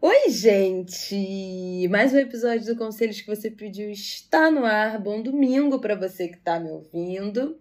Oi, gente! Mais um episódio do Conselhos que você pediu está no ar. Bom domingo para você que está me ouvindo.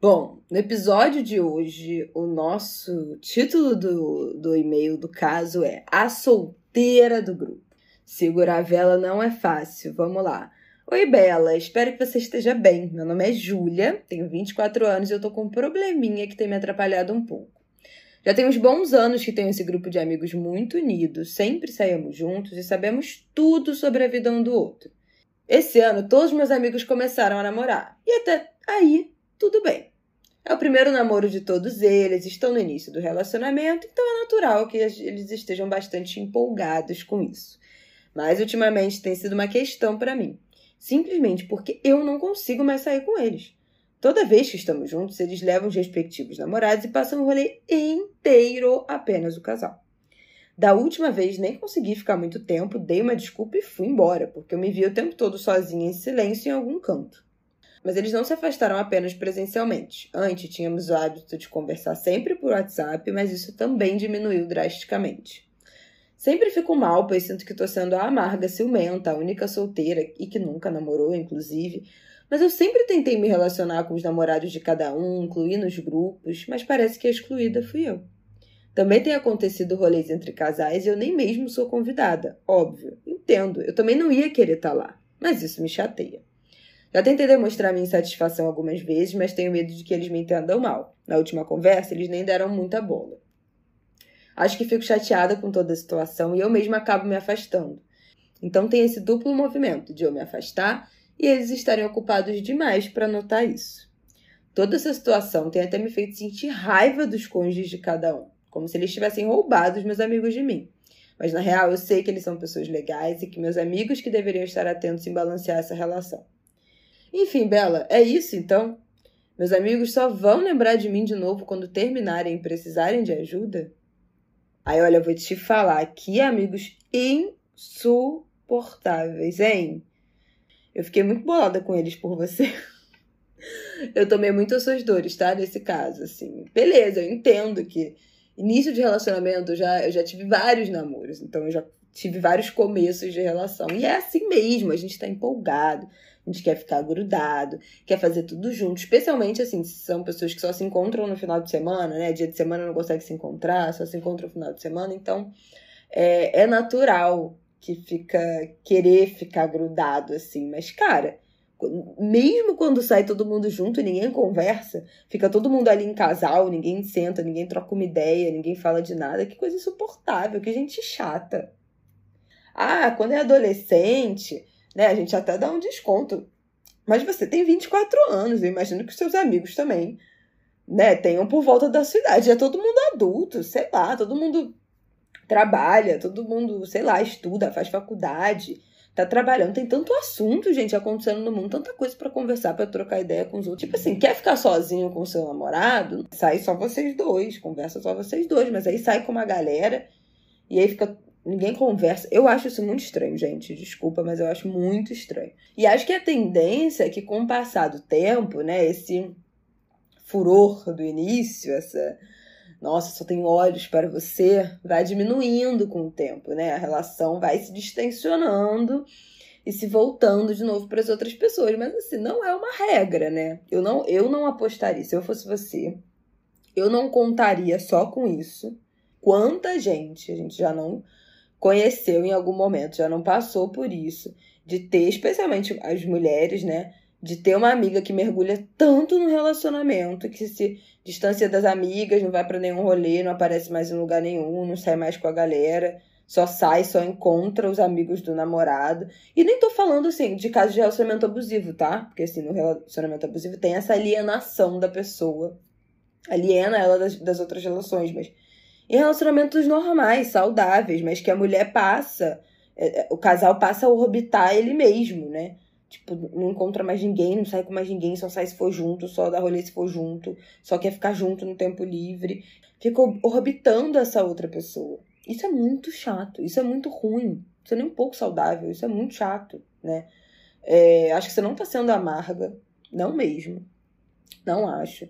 Bom, no episódio de hoje, o nosso título do, do e-mail do caso é A Solteira do Grupo. Segurar a vela não é fácil. Vamos lá. Oi, Bela. Espero que você esteja bem. Meu nome é Júlia, tenho 24 anos e eu tô com um probleminha que tem me atrapalhado um pouco. Já tem uns bons anos que tenho esse grupo de amigos muito unidos, sempre saímos juntos e sabemos tudo sobre a vida um do outro. Esse ano, todos meus amigos começaram a namorar. E até aí, tudo bem. É o primeiro namoro de todos eles, estão no início do relacionamento, então é natural que eles estejam bastante empolgados com isso. Mas ultimamente tem sido uma questão para mim, simplesmente porque eu não consigo mais sair com eles. Toda vez que estamos juntos, eles levam os respectivos namorados e passam o rolê inteiro apenas o casal. Da última vez, nem consegui ficar muito tempo, dei uma desculpa e fui embora, porque eu me via o tempo todo sozinha em silêncio em algum canto. Mas eles não se afastaram apenas presencialmente. Antes, tínhamos o hábito de conversar sempre por WhatsApp, mas isso também diminuiu drasticamente. Sempre fico mal, pois sinto que estou sendo a amarga ciumenta, a única solteira e que nunca namorou, inclusive, mas eu sempre tentei me relacionar com os namorados de cada um, incluir nos grupos, mas parece que a excluída fui eu. Também tem acontecido rolês entre casais e eu nem mesmo sou convidada. Óbvio, entendo, eu também não ia querer estar tá lá, mas isso me chateia. Já tentei demonstrar minha insatisfação algumas vezes, mas tenho medo de que eles me entendam mal. Na última conversa, eles nem deram muita bola. Acho que fico chateada com toda a situação e eu mesma acabo me afastando. Então tem esse duplo movimento de eu me afastar e eles estarem ocupados demais para notar isso. Toda essa situação tem até me feito sentir raiva dos cônjuges de cada um, como se eles tivessem roubado os meus amigos de mim. Mas na real eu sei que eles são pessoas legais e que meus amigos que deveriam estar atentos em balancear essa relação. Enfim, Bela, é isso então? Meus amigos só vão lembrar de mim de novo quando terminarem e precisarem de ajuda? Aí, olha, eu vou te falar, que amigos insuportáveis, hein? Eu fiquei muito bolada com eles por você. eu tomei muito as suas dores, tá? Nesse caso, assim. Beleza, eu entendo que início de relacionamento eu já, eu já tive vários namoros, então eu já tive vários começos de relação. E é assim mesmo, a gente tá empolgado, a gente quer ficar grudado, quer fazer tudo junto, especialmente assim, se são pessoas que só se encontram no final de semana, né? Dia de semana não consegue se encontrar, só se encontram no final de semana, então é, é natural que fica querer ficar grudado assim, mas cara, mesmo quando sai todo mundo junto e ninguém conversa, fica todo mundo ali em casal, ninguém senta, ninguém troca uma ideia, ninguém fala de nada, que coisa insuportável, que gente chata. Ah, quando é adolescente, né, a gente até dá um desconto. Mas você tem 24 anos, eu imagino que seus amigos também, né, tenham por volta da sua idade. É todo mundo adulto, sei lá, todo mundo trabalha, todo mundo, sei lá, estuda, faz faculdade, tá trabalhando. Tem tanto assunto, gente, acontecendo no mundo, tanta coisa para conversar, para trocar ideia com os outros. Tipo assim, quer ficar sozinho com o seu namorado? Sai só vocês dois, conversa só vocês dois, mas aí sai com uma galera e aí fica Ninguém conversa. Eu acho isso muito estranho, gente. Desculpa, mas eu acho muito estranho. E acho que a tendência é que, com o passar do tempo, né, esse furor do início, essa nossa, só tenho olhos para você, vai diminuindo com o tempo, né? A relação vai se distensionando e se voltando de novo para as outras pessoas. Mas assim, não é uma regra, né? Eu não, eu não apostaria, se eu fosse você, eu não contaria só com isso. Quanta gente a gente já não conheceu em algum momento, já não passou por isso, de ter, especialmente as mulheres, né? De ter uma amiga que mergulha tanto no relacionamento que se distancia das amigas, não vai para nenhum rolê, não aparece mais em lugar nenhum, não sai mais com a galera, só sai, só encontra os amigos do namorado. E nem tô falando assim de casos de relacionamento abusivo, tá? Porque assim, no relacionamento abusivo tem essa alienação da pessoa. Aliena ela das, das outras relações, mas em relacionamentos normais, saudáveis, mas que a mulher passa, é, é, o casal passa a orbitar ele mesmo, né? Tipo, não encontra mais ninguém, não sai com mais ninguém, só sai se for junto, só dá rolê se for junto, só quer ficar junto no tempo livre. Fica orbitando essa outra pessoa. Isso é muito chato, isso é muito ruim, isso é nem um pouco saudável, isso é muito chato, né? É, acho que você não tá sendo amarga, não mesmo. Não acho.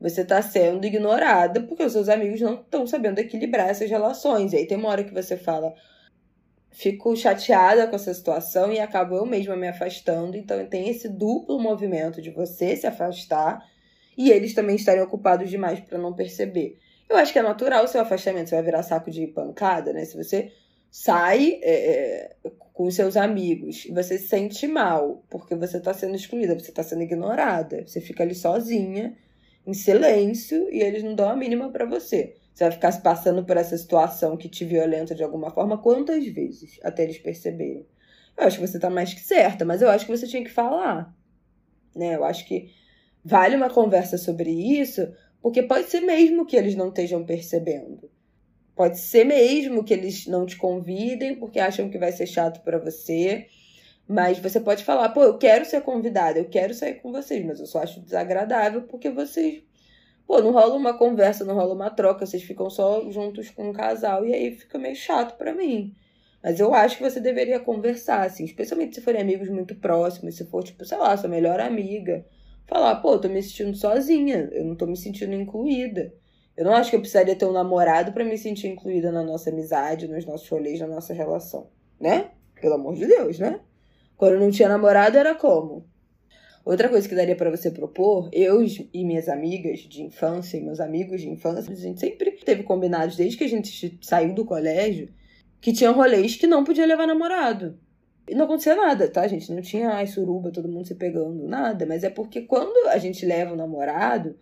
Você tá sendo ignorada porque os seus amigos não estão sabendo equilibrar essas relações. E aí tem uma hora que você fala, fico chateada com essa situação e acabo eu mesma me afastando. Então tem esse duplo movimento de você se afastar e eles também estarem ocupados demais para não perceber. Eu acho que é natural o seu afastamento, você vai virar saco de pancada, né? Se você sai é, é com seus amigos e você se sente mal porque você está sendo excluída, você está sendo ignorada, você fica ali sozinha, em silêncio, e eles não dão a mínima para você. Você vai ficar se passando por essa situação que te violenta de alguma forma quantas vezes até eles perceberem? Eu acho que você tá mais que certa, mas eu acho que você tinha que falar. Né? Eu acho que vale uma conversa sobre isso, porque pode ser mesmo que eles não estejam percebendo. Pode ser mesmo que eles não te convidem porque acham que vai ser chato para você. Mas você pode falar, pô, eu quero ser convidada, eu quero sair com vocês, mas eu só acho desagradável porque vocês Pô, não rola uma conversa, não rola uma troca, vocês ficam só juntos com um casal e aí fica meio chato para mim. Mas eu acho que você deveria conversar, assim, especialmente se forem amigos muito próximos, se for, tipo, sei lá, sua melhor amiga. Falar, pô, tô me sentindo sozinha, eu não tô me sentindo incluída. Eu não acho que eu precisaria ter um namorado para me sentir incluída na nossa amizade, nos nossos rolês, na nossa relação, né? Pelo amor de Deus, né? Quando eu não tinha namorado era como? Outra coisa que daria para você propor, eu e minhas amigas de infância e meus amigos de infância, a gente sempre teve combinados desde que a gente saiu do colégio que tinha rolês que não podia levar namorado. E não acontecia nada, tá, gente? Não tinha ai, suruba, todo mundo se pegando, nada. Mas é porque quando a gente leva um namorado,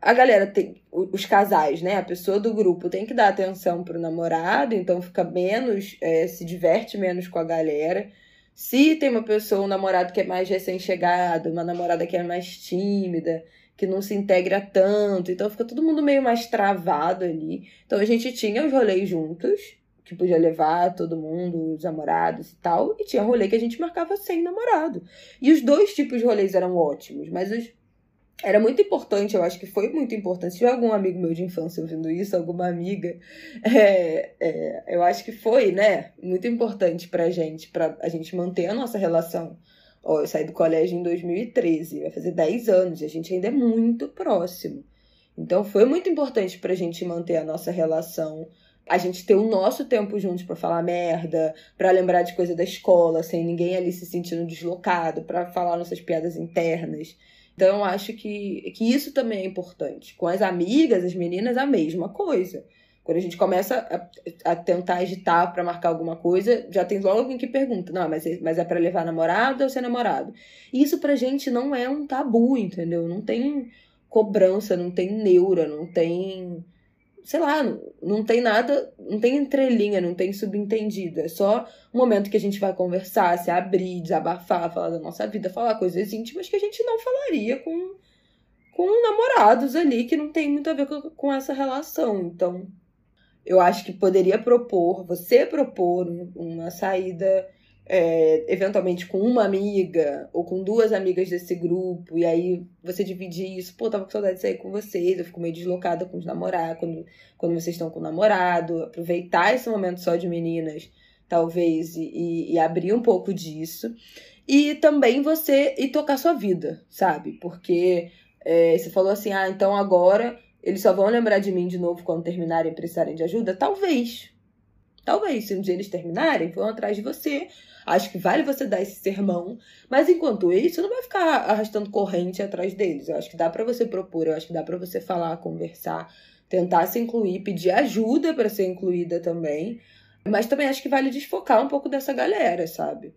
a galera tem. Os casais, né? A pessoa do grupo tem que dar atenção pro namorado, então fica menos. É, se diverte menos com a galera. Se tem uma pessoa, um namorado que é mais recém-chegado, uma namorada que é mais tímida, que não se integra tanto, então fica todo mundo meio mais travado ali. Então a gente tinha os rolês juntos, que podia levar todo mundo, os namorados e tal, e tinha rolê que a gente marcava sem namorado. E os dois tipos de rolês eram ótimos, mas os era muito importante, eu acho que foi muito importante. Se tiver algum amigo meu de infância ouvindo isso, alguma amiga, é, é, eu acho que foi, né, muito importante pra gente, pra a gente manter a nossa relação. Ó, eu saí do colégio em 2013, vai fazer 10 anos, e a gente ainda é muito próximo. Então foi muito importante pra gente manter a nossa relação, a gente ter o nosso tempo juntos para falar merda, para lembrar de coisa da escola, sem ninguém ali se sentindo deslocado, para falar nossas piadas internas. Então, acho que, que isso também é importante. Com as amigas, as meninas, a mesma coisa. Quando a gente começa a, a tentar agitar para marcar alguma coisa, já tem logo alguém que pergunta: não, mas, é, mas é para levar namorado ou ser namorado? Isso pra gente não é um tabu, entendeu? Não tem cobrança, não tem neura, não tem sei lá, não tem nada, não tem entrelinha, não tem subentendido. É só um momento que a gente vai conversar, se abrir, desabafar, falar da nossa vida, falar coisas íntimas que a gente não falaria com, com namorados ali, que não tem muito a ver com, com essa relação. Então, eu acho que poderia propor, você propor uma saída é, eventualmente com uma amiga ou com duas amigas desse grupo, e aí você dividir isso, pô, tava com saudade de sair com vocês, eu fico meio deslocada com os namorados, quando, quando vocês estão com o namorado, aproveitar esse momento só de meninas, talvez, e, e abrir um pouco disso. E também você e tocar sua vida, sabe? Porque é, você falou assim, ah, então agora eles só vão lembrar de mim de novo quando terminarem e precisarem de ajuda? Talvez. Talvez, se um dia eles terminarem, vão atrás de você Acho que vale você dar esse sermão, mas enquanto isso, não vai ficar arrastando corrente atrás deles. Eu acho que dá para você propor, eu acho que dá para você falar, conversar, tentar se incluir, pedir ajuda para ser incluída também. Mas também acho que vale desfocar um pouco dessa galera, sabe?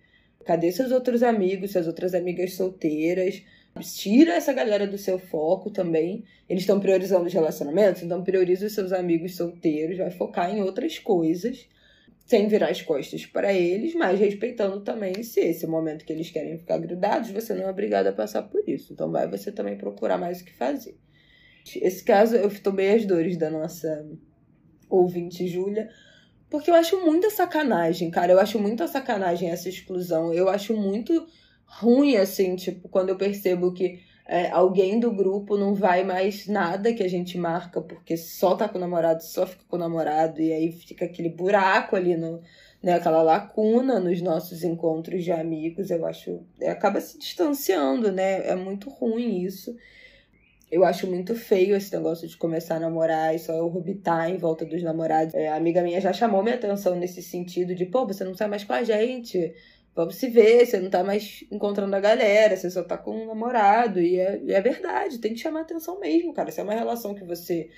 Cadê seus outros amigos, suas outras amigas solteiras? Tira essa galera do seu foco também. Eles estão priorizando os relacionamentos, então prioriza os seus amigos solteiros, vai focar em outras coisas sem virar as costas para eles, mas respeitando também se esse é o momento que eles querem ficar grudados, você não é obrigado a passar por isso. Então vai você também procurar mais o que fazer. Esse caso eu tomei as dores da nossa ouvinte Júlia, porque eu acho muita sacanagem, cara. Eu acho muita sacanagem essa exclusão. Eu acho muito ruim, assim, tipo, quando eu percebo que é, alguém do grupo não vai mais nada que a gente marca, porque só tá com o namorado, só fica com o namorado, e aí fica aquele buraco ali no. Né, aquela lacuna nos nossos encontros de amigos, eu acho. É, acaba se distanciando, né? É muito ruim isso. Eu acho muito feio esse negócio de começar a namorar e só orbitar em volta dos namorados. É, a amiga minha já chamou minha atenção nesse sentido de, pô, você não sai mais com a gente, vamos se ver, você não tá mais encontrando a galera, você só tá com um namorado. E é, é verdade, tem que chamar atenção mesmo, cara. Se é uma relação que você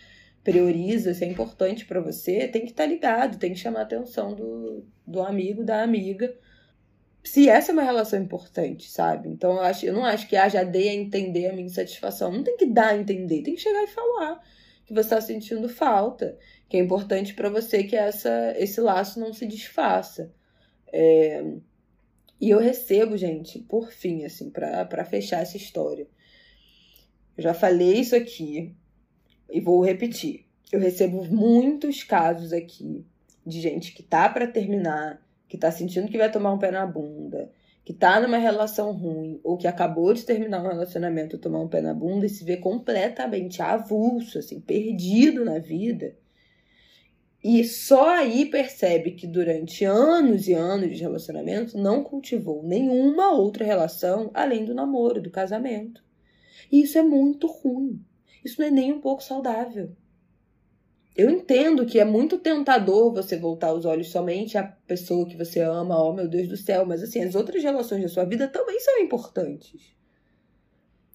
prioriza, se é importante para você, tem que estar tá ligado, tem que chamar atenção do, do amigo, da amiga se essa é uma relação importante, sabe? Então eu, acho, eu não acho que ah, já dei a entender a minha insatisfação. Não tem que dar a entender, tem que chegar e falar que você está sentindo falta, que é importante para você que essa, esse laço não se desfaça. É... E eu recebo, gente, por fim, assim, para fechar essa história. Eu já falei isso aqui e vou repetir. Eu recebo muitos casos aqui de gente que tá para terminar que tá sentindo que vai tomar um pé na bunda, que tá numa relação ruim, ou que acabou de terminar um relacionamento tomar um pé na bunda e se vê completamente avulso, assim, perdido na vida. E só aí percebe que durante anos e anos de relacionamento não cultivou nenhuma outra relação além do namoro, do casamento. E isso é muito ruim. Isso não é nem um pouco saudável. Eu entendo que é muito tentador você voltar os olhos somente à pessoa que você ama, oh meu Deus do céu, mas assim, as outras relações da sua vida também são importantes.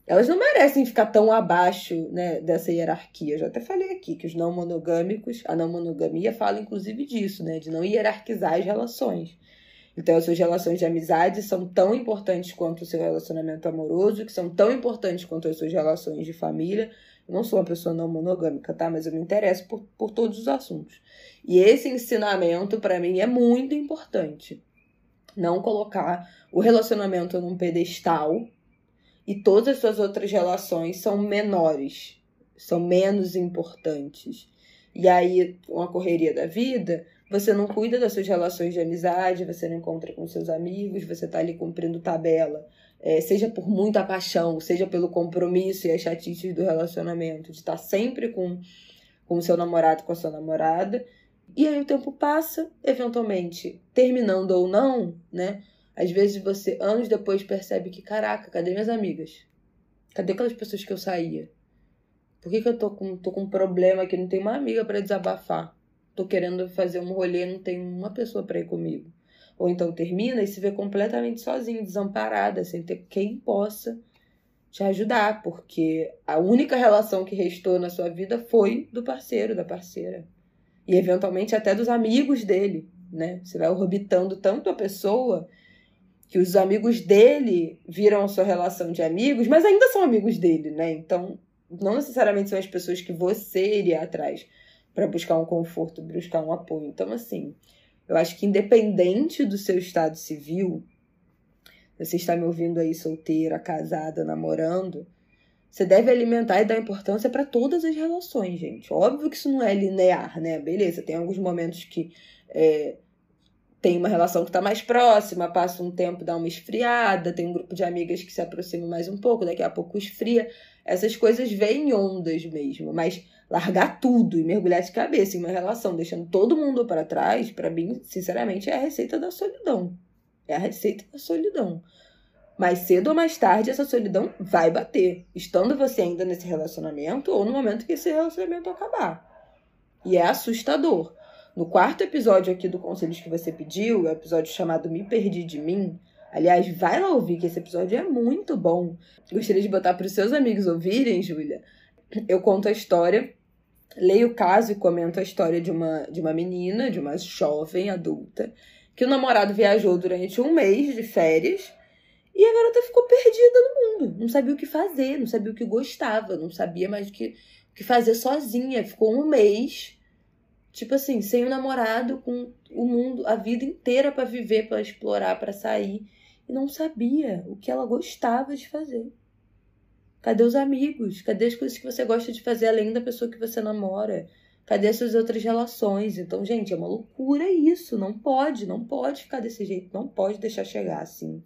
Elas não merecem ficar tão abaixo né, dessa hierarquia. Eu já até falei aqui que os não monogâmicos, a não monogamia fala inclusive disso, né? De não hierarquizar as relações. Então, as suas relações de amizade são tão importantes quanto o seu relacionamento amoroso, que são tão importantes quanto as suas relações de família, eu não sou uma pessoa não monogâmica, tá? Mas eu me interesso por, por todos os assuntos. E esse ensinamento, para mim, é muito importante. Não colocar o relacionamento num pedestal e todas as suas outras relações são menores, são menos importantes. E aí, com a correria da vida, você não cuida das suas relações de amizade, você não encontra com seus amigos, você tá ali cumprindo tabela é, seja por muita paixão, seja pelo compromisso e as chatices do relacionamento, de estar sempre com, com o seu namorado, com a sua namorada. E aí o tempo passa, eventualmente, terminando ou não, né? Às vezes você, anos depois, percebe que, caraca, cadê minhas amigas? Cadê aquelas pessoas que eu saía? Por que, que eu tô com, tô com um problema que não tem uma amiga para desabafar? Tô querendo fazer um rolê, não tem uma pessoa para ir comigo. Ou então termina e se vê completamente sozinha, desamparada, sem ter quem possa te ajudar, porque a única relação que restou na sua vida foi do parceiro, da parceira. E eventualmente até dos amigos dele, né? Você vai orbitando tanto a pessoa que os amigos dele viram a sua relação de amigos, mas ainda são amigos dele, né? Então, não necessariamente são as pessoas que você iria atrás para buscar um conforto, buscar um apoio. Então, assim, eu acho que independente do seu estado civil, você está me ouvindo aí solteira, casada, namorando, você deve alimentar e dar importância para todas as relações, gente. Óbvio que isso não é linear, né? Beleza, tem alguns momentos que é, tem uma relação que está mais próxima, passa um tempo, dá uma esfriada, tem um grupo de amigas que se aproxima mais um pouco, daqui a pouco esfria. Essas coisas vêm em ondas mesmo, mas largar tudo e mergulhar de cabeça em uma relação, deixando todo mundo para trás, para mim, sinceramente, é a receita da solidão. É a receita da solidão. Mais cedo ou mais tarde, essa solidão vai bater, estando você ainda nesse relacionamento ou no momento que esse relacionamento acabar. E é assustador. No quarto episódio aqui do Conselhos que você pediu, o episódio chamado Me Perdi de Mim, aliás, vai lá ouvir que esse episódio é muito bom. Gostaria de botar para os seus amigos ouvirem, Júlia, eu conto a história, leio o caso e comento a história de uma, de uma menina, de uma jovem adulta, que o namorado viajou durante um mês de férias e a garota ficou perdida no mundo. Não sabia o que fazer, não sabia o que gostava, não sabia mais o que, o que fazer sozinha. Ficou um mês, tipo assim, sem o namorado, com o mundo, a vida inteira para viver, para explorar, para sair. E não sabia o que ela gostava de fazer. Cadê os amigos? Cadê as coisas que você gosta de fazer além da pessoa que você namora? Cadê suas outras relações? Então, gente, é uma loucura isso. Não pode, não pode ficar desse jeito, não pode deixar chegar assim.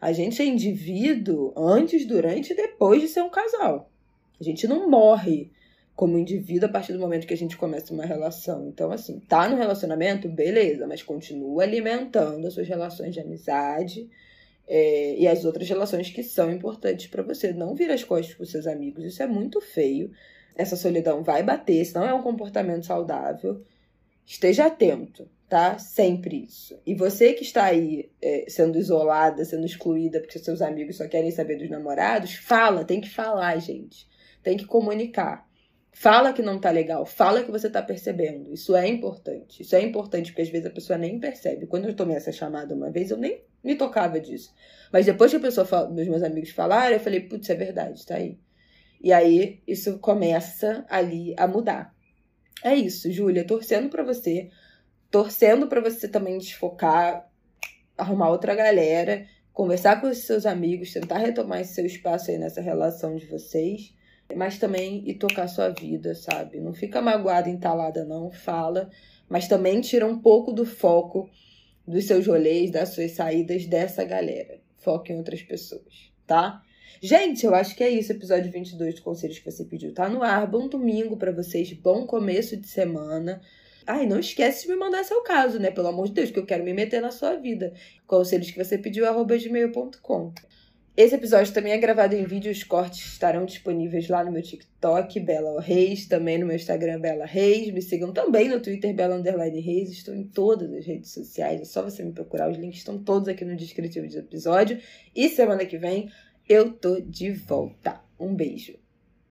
A gente é indivíduo antes, durante e depois de ser um casal. A gente não morre como indivíduo a partir do momento que a gente começa uma relação. Então, assim, tá no relacionamento, beleza, mas continua alimentando as suas relações de amizade é, e as outras relações que são importantes para você. Não vira as costas para seus amigos, isso é muito feio. Essa solidão vai bater, isso não é um comportamento saudável. Esteja atento, tá? Sempre isso. E você que está aí é, sendo isolada, sendo excluída porque seus amigos só querem saber dos namorados, fala, tem que falar, gente. Tem que comunicar. Fala que não tá legal, fala que você tá percebendo. Isso é importante. Isso é importante porque às vezes a pessoa nem percebe. Quando eu tomei essa chamada uma vez, eu nem me tocava disso. Mas depois que a pessoa, fala, meus amigos falaram, eu falei, putz, é verdade, tá aí. E aí isso começa ali a mudar. É isso, Júlia, torcendo para você, torcendo para você também desfocar, arrumar outra galera, conversar com os seus amigos, tentar retomar esse seu espaço aí nessa relação de vocês mas também e tocar sua vida, sabe? Não fica magoada, entalada, não, fala, mas também tira um pouco do foco dos seus rolês, das suas saídas dessa galera. Foca em outras pessoas, tá? Gente, eu acho que é isso. Episódio 22 de Conselhos que você pediu tá no ar. Bom domingo para vocês, bom começo de semana. Ai, não esquece de me mandar seu caso, né? Pelo amor de Deus, que eu quero me meter na sua vida. Conselhos que você pediu, arroba gmail.com. Esse episódio também é gravado em vídeo, os cortes estarão disponíveis lá no meu TikTok, Bela Reis, também no meu Instagram, Bela Reis. Me sigam também no Twitter, Bela Underline Reis. Estou em todas as redes sociais, é só você me procurar. Os links estão todos aqui no descritivo do episódio. E semana que vem eu tô de volta. Um beijo.